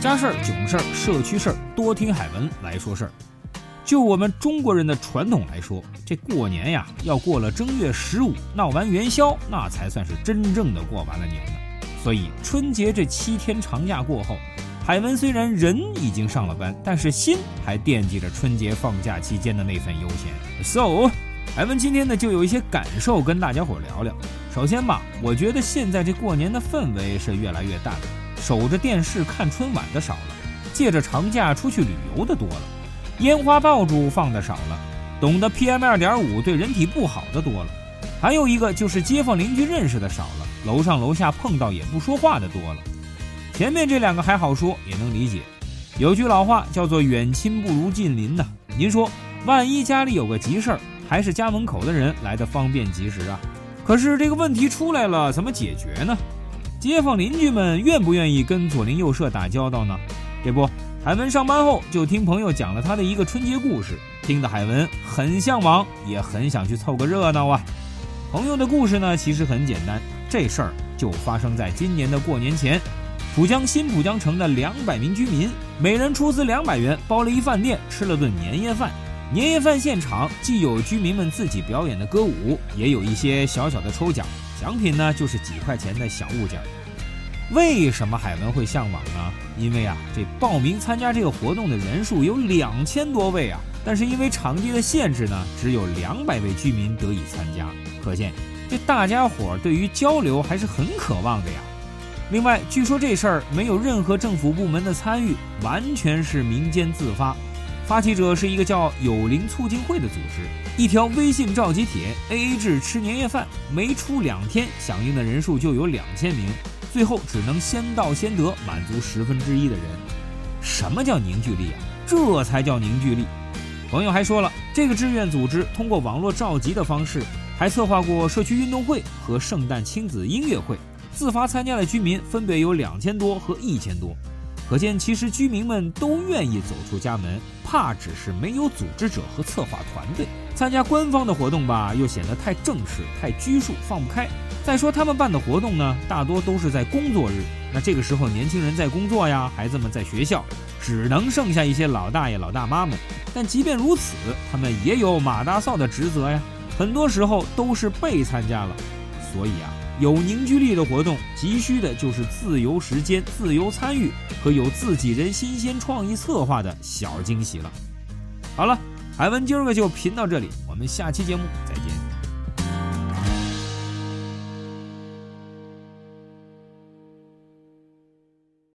家事儿、囧事儿、社区事儿，多听海文来说事儿。就我们中国人的传统来说，这过年呀，要过了正月十五，闹完元宵，那才算是真正的过完了年呢。所以春节这七天长假过后，海文虽然人已经上了班，但是心还惦记着春节放假期间的那份悠闲。So，海文今天呢就有一些感受跟大家伙聊聊。首先吧，我觉得现在这过年的氛围是越来越淡了，守着电视看春晚的少了，借着长假出去旅游的多了。烟花爆竹放的少了，懂得 PM 二点五对人体不好的多了，还有一个就是街坊邻居认识的少了，楼上楼下碰到也不说话的多了。前面这两个还好说，也能理解。有句老话叫做远亲不如近邻呐。您说，万一家里有个急事儿，还是家门口的人来的方便及时啊？可是这个问题出来了，怎么解决呢？街坊邻居们愿不愿意跟左邻右舍打交道呢？这不。海文上班后就听朋友讲了他的一个春节故事，听得海文很向往，也很想去凑个热闹啊。朋友的故事呢，其实很简单，这事儿就发生在今年的过年前。浦江新浦江城的两百名居民，每人出资两百元包了一饭店，吃了顿年夜饭。年夜饭现场既有居民们自己表演的歌舞，也有一些小小的抽奖，奖品呢就是几块钱的小物件。为什么海文会向往呢？因为啊，这报名参加这个活动的人数有两千多位啊，但是因为场地的限制呢，只有两百位居民得以参加。可见这大家伙对于交流还是很渴望的呀。另外，据说这事儿没有任何政府部门的参与，完全是民间自发。发起者是一个叫友邻促进会的组织，一条微信召集帖，AA 制吃年夜饭，没出两天，响应的人数就有两千名。最后只能先到先得，满足十分之一的人。什么叫凝聚力啊？这才叫凝聚力。朋友还说了，这个志愿组织通过网络召集的方式，还策划过社区运动会和圣诞亲子音乐会，自发参加的居民分别有两千多和一千多。可见，其实居民们都愿意走出家门，怕只是没有组织者和策划团队。参加官方的活动吧，又显得太正式、太拘束，放不开。再说他们办的活动呢，大多都是在工作日，那这个时候年轻人在工作呀，孩子们在学校，只能剩下一些老大爷、老大妈们。但即便如此，他们也有马大嫂的职责呀，很多时候都是被参加了。所以啊，有凝聚力的活动，急需的就是自由时间、自由参与和有自己人新鲜创意策划的小惊喜了。好了，海文今儿个就评到这里，我们下期节目。